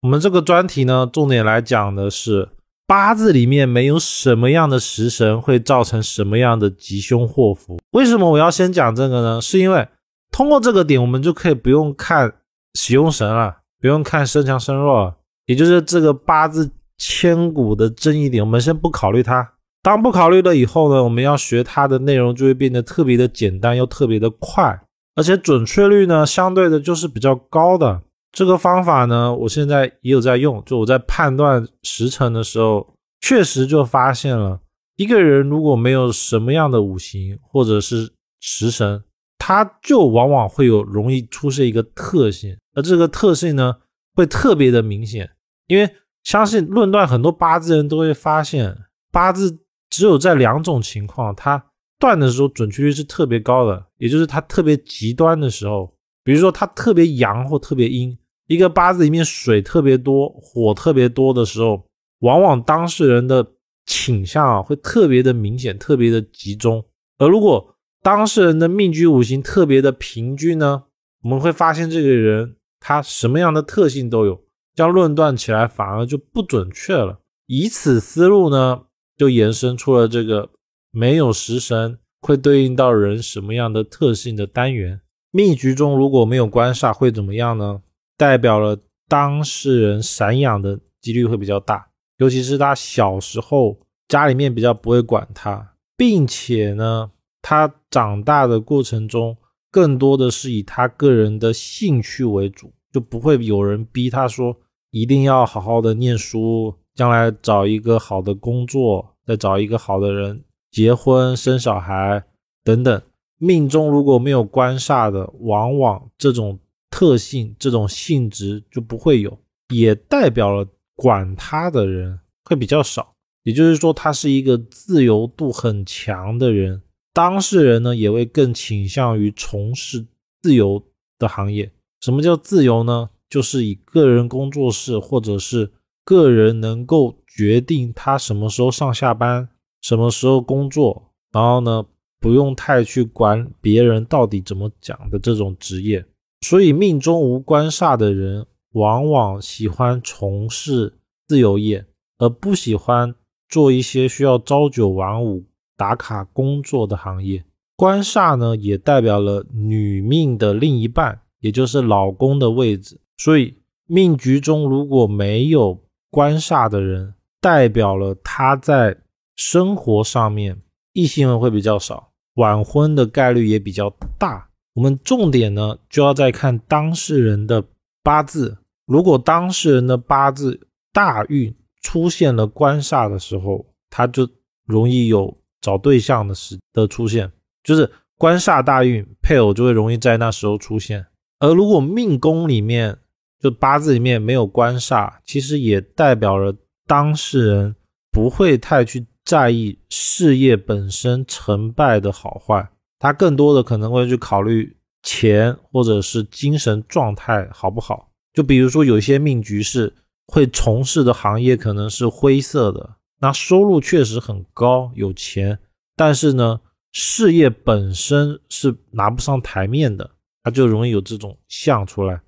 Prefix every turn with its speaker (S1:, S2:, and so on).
S1: 我们这个专题呢，重点来讲的是八字里面没有什么样的食神会造成什么样的吉凶祸福。为什么我要先讲这个呢？是因为通过这个点，我们就可以不用看喜用神了，不用看生强生弱了，也就是这个八字千古的争议点，我们先不考虑它。当不考虑了以后呢，我们要学它的内容就会变得特别的简单又特别的快，而且准确率呢，相对的就是比较高的。这个方法呢，我现在也有在用。就我在判断时辰的时候，确实就发现了，一个人如果没有什么样的五行或者是食神，他就往往会有容易出现一个特性，而这个特性呢，会特别的明显。因为相信论断很多八字人都会发现，八字只有在两种情况，它断的时候准确率是特别高的，也就是它特别极端的时候。比如说，它特别阳或特别阴，一个八字里面水特别多、火特别多的时候，往往当事人的倾向啊会特别的明显、特别的集中。而如果当事人的命局五行特别的平均呢，我们会发现这个人他什么样的特性都有，这样论断起来反而就不准确了。以此思路呢，就延伸出了这个没有食神会对应到人什么样的特性的单元。命局中如果没有官煞会怎么样呢？代表了当事人散养的几率会比较大，尤其是他小时候家里面比较不会管他，并且呢，他长大的过程中更多的是以他个人的兴趣为主，就不会有人逼他说一定要好好的念书，将来找一个好的工作，再找一个好的人结婚生小孩等等。命中如果没有官煞的，往往这种特性、这种性质就不会有，也代表了管他的人会比较少。也就是说，他是一个自由度很强的人，当事人呢也会更倾向于从事自由的行业。什么叫自由呢？就是以个人工作室，或者是个人能够决定他什么时候上下班、什么时候工作，然后呢？不用太去管别人到底怎么讲的这种职业，所以命中无官煞的人，往往喜欢从事自由业，而不喜欢做一些需要朝九晚五打卡工作的行业。官煞呢，也代表了女命的另一半，也就是老公的位置。所以命局中如果没有官煞的人，代表了他在生活上面异性会比较少。晚婚的概率也比较大。我们重点呢，就要再看当事人的八字。如果当事人的八字大运出现了官煞的时候，他就容易有找对象的时的出现，就是官煞大运，配偶就会容易在那时候出现。而如果命宫里面就八字里面没有官煞，其实也代表了当事人不会太去。在意事业本身成败的好坏，他更多的可能会去考虑钱或者是精神状态好不好。就比如说，有些命局是会从事的行业可能是灰色的，那收入确实很高，有钱，但是呢，事业本身是拿不上台面的，他就容易有这种相出来。